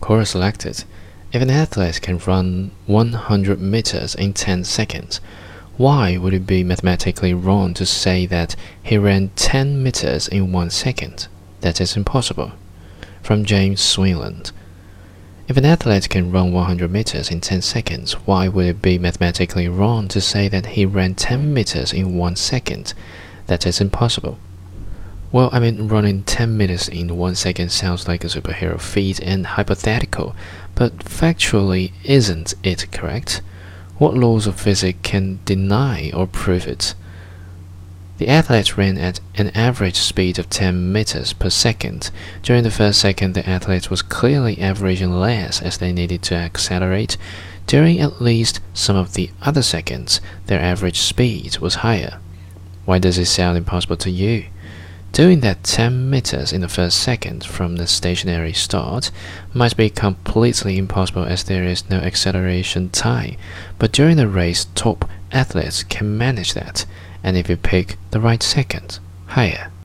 Quora selected. If an athlete can run 100 meters in 10 seconds, why would it be mathematically wrong to say that he ran 10 meters in 1 second? That is impossible. From James Swinland. If an athlete can run 100 meters in 10 seconds, why would it be mathematically wrong to say that he ran 10 meters in 1 second? That is impossible. Well, I mean, running 10 minutes in 1 second sounds like a superhero feat and hypothetical, but factually, isn't it correct? What laws of physics can deny or prove it? The athlete ran at an average speed of 10 meters per second. During the first second, the athlete was clearly averaging less as they needed to accelerate. During at least some of the other seconds, their average speed was higher. Why does it sound impossible to you? Doing that 10 meters in the first second from the stationary start might be completely impossible as there is no acceleration time, but during the race, top athletes can manage that, and if you pick the right second, higher.